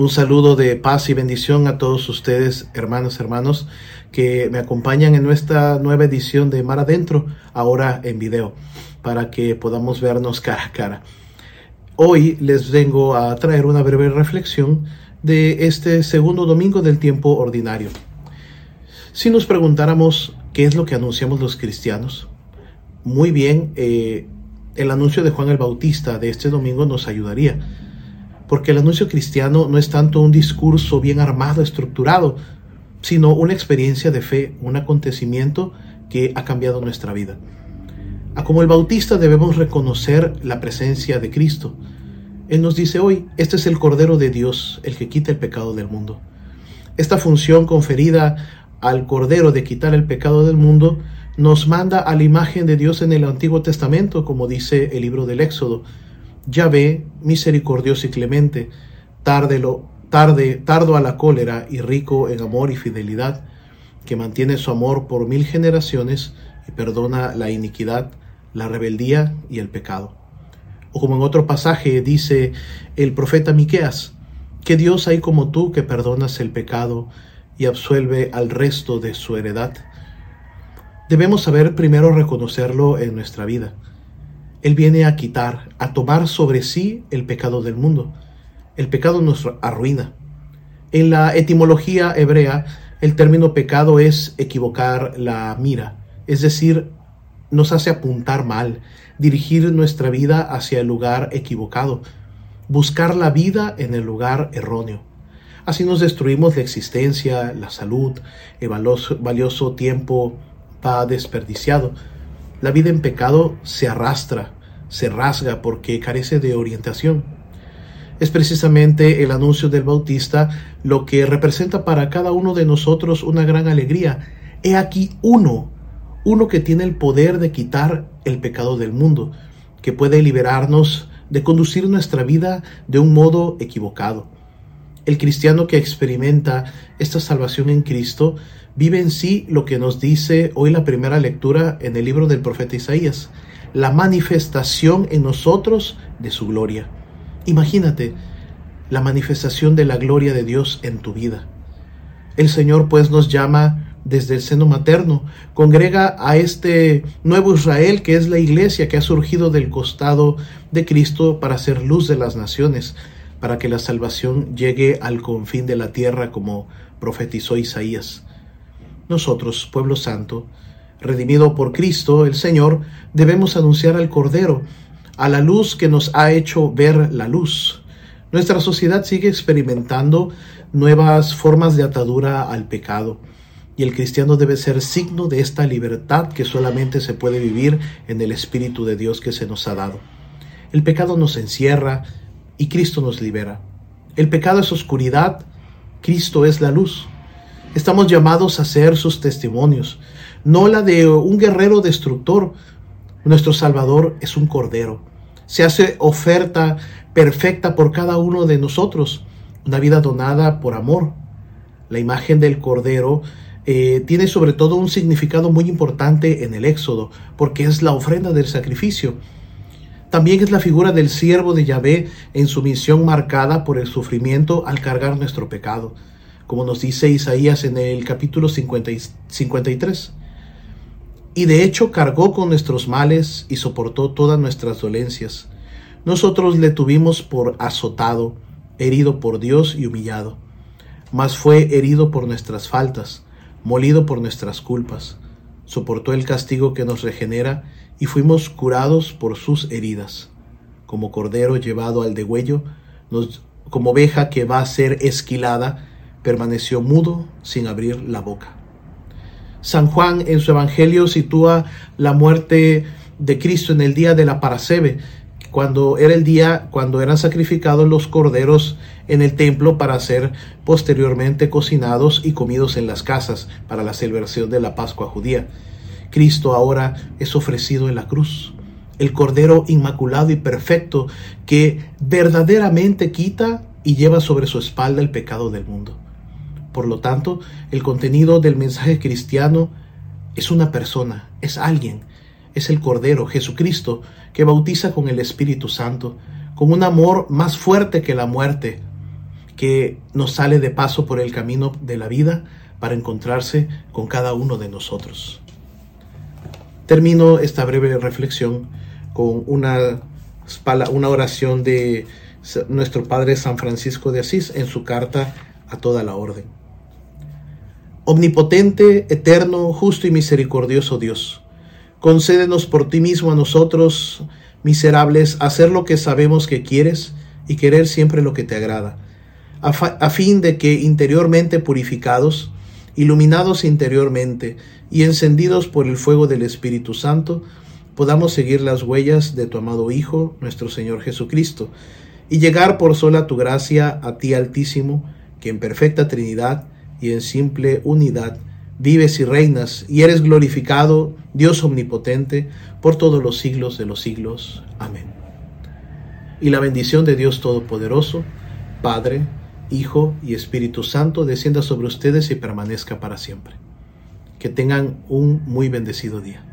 Un saludo de paz y bendición a todos ustedes, hermanos, hermanos, que me acompañan en nuestra nueva edición de Mar Adentro, ahora en video, para que podamos vernos cara a cara. Hoy les vengo a traer una breve reflexión de este segundo domingo del tiempo ordinario. Si nos preguntáramos qué es lo que anunciamos los cristianos, muy bien, eh, el anuncio de Juan el Bautista de este domingo nos ayudaría porque el anuncio cristiano no es tanto un discurso bien armado, estructurado, sino una experiencia de fe, un acontecimiento que ha cambiado nuestra vida. A como el bautista debemos reconocer la presencia de Cristo. Él nos dice hoy, este es el Cordero de Dios, el que quita el pecado del mundo. Esta función conferida al Cordero de quitar el pecado del mundo nos manda a la imagen de Dios en el Antiguo Testamento, como dice el libro del Éxodo ve, misericordioso y clemente, tárdelo, tarde, tardo a la cólera y rico en amor y fidelidad, que mantiene su amor por mil generaciones y perdona la iniquidad, la rebeldía y el pecado. O como en otro pasaje dice el profeta Miqueas, que Dios hay como tú que perdonas el pecado y absuelve al resto de su heredad. Debemos saber primero reconocerlo en nuestra vida él viene a quitar, a tomar sobre sí el pecado del mundo. El pecado nos arruina. En la etimología hebrea, el término pecado es equivocar la mira, es decir, nos hace apuntar mal, dirigir nuestra vida hacia el lugar equivocado, buscar la vida en el lugar erróneo. Así nos destruimos la existencia, la salud, el valioso, valioso tiempo va desperdiciado. La vida en pecado se arrastra, se rasga porque carece de orientación. Es precisamente el anuncio del Bautista lo que representa para cada uno de nosotros una gran alegría. He aquí uno, uno que tiene el poder de quitar el pecado del mundo, que puede liberarnos de conducir nuestra vida de un modo equivocado. El cristiano que experimenta esta salvación en Cristo vive en sí lo que nos dice hoy la primera lectura en el libro del profeta Isaías, la manifestación en nosotros de su gloria. Imagínate la manifestación de la gloria de Dios en tu vida. El Señor pues nos llama desde el seno materno, congrega a este nuevo Israel que es la iglesia que ha surgido del costado de Cristo para ser luz de las naciones, para que la salvación llegue al confín de la tierra como profetizó Isaías. Nosotros, pueblo santo, redimido por Cristo el Señor, debemos anunciar al Cordero, a la luz que nos ha hecho ver la luz. Nuestra sociedad sigue experimentando nuevas formas de atadura al pecado y el cristiano debe ser signo de esta libertad que solamente se puede vivir en el Espíritu de Dios que se nos ha dado. El pecado nos encierra y Cristo nos libera. El pecado es oscuridad, Cristo es la luz. Estamos llamados a ser sus testimonios, no la de un guerrero destructor. Nuestro Salvador es un cordero. Se hace oferta perfecta por cada uno de nosotros, una vida donada por amor. La imagen del cordero eh, tiene sobre todo un significado muy importante en el Éxodo, porque es la ofrenda del sacrificio. También es la figura del siervo de Yahvé en su misión marcada por el sufrimiento al cargar nuestro pecado como nos dice Isaías en el capítulo 53. Y de hecho cargó con nuestros males y soportó todas nuestras dolencias. Nosotros le tuvimos por azotado, herido por Dios y humillado. Mas fue herido por nuestras faltas, molido por nuestras culpas. Soportó el castigo que nos regenera y fuimos curados por sus heridas. Como cordero llevado al degüello, nos, como oveja que va a ser esquilada, permaneció mudo sin abrir la boca. San Juan en su Evangelio sitúa la muerte de Cristo en el día de la Parasebe, cuando era el día cuando eran sacrificados los corderos en el templo para ser posteriormente cocinados y comidos en las casas para la celebración de la Pascua judía. Cristo ahora es ofrecido en la cruz, el cordero inmaculado y perfecto que verdaderamente quita y lleva sobre su espalda el pecado del mundo. Por lo tanto, el contenido del mensaje cristiano es una persona, es alguien, es el Cordero, Jesucristo, que bautiza con el Espíritu Santo, con un amor más fuerte que la muerte, que nos sale de paso por el camino de la vida para encontrarse con cada uno de nosotros. Termino esta breve reflexión con una, una oración de nuestro Padre San Francisco de Asís en su carta a toda la orden. Omnipotente, eterno, justo y misericordioso Dios, concédenos por ti mismo a nosotros, miserables, hacer lo que sabemos que quieres y querer siempre lo que te agrada, a, fin de que interiormente purificados, iluminados interiormente y encendidos por el fuego del Espíritu Santo, podamos seguir las huellas de tu amado Hijo, nuestro Señor Jesucristo, y llegar por sola tu gracia a ti Altísimo, que en perfecta Trinidad y en simple unidad vives y reinas y eres glorificado, Dios omnipotente, por todos los siglos de los siglos. Amén. Y la bendición de Dios Todopoderoso, Padre, Hijo y Espíritu Santo, descienda sobre ustedes y permanezca para siempre. Que tengan un muy bendecido día.